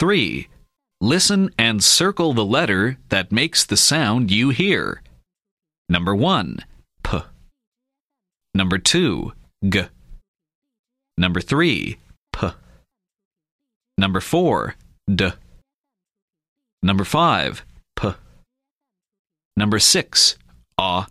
3. Listen and circle the letter that makes the sound you hear. Number 1. P. Number 2. G. Number 3. P. Number 4. D. Number 5. P. Number 6. a.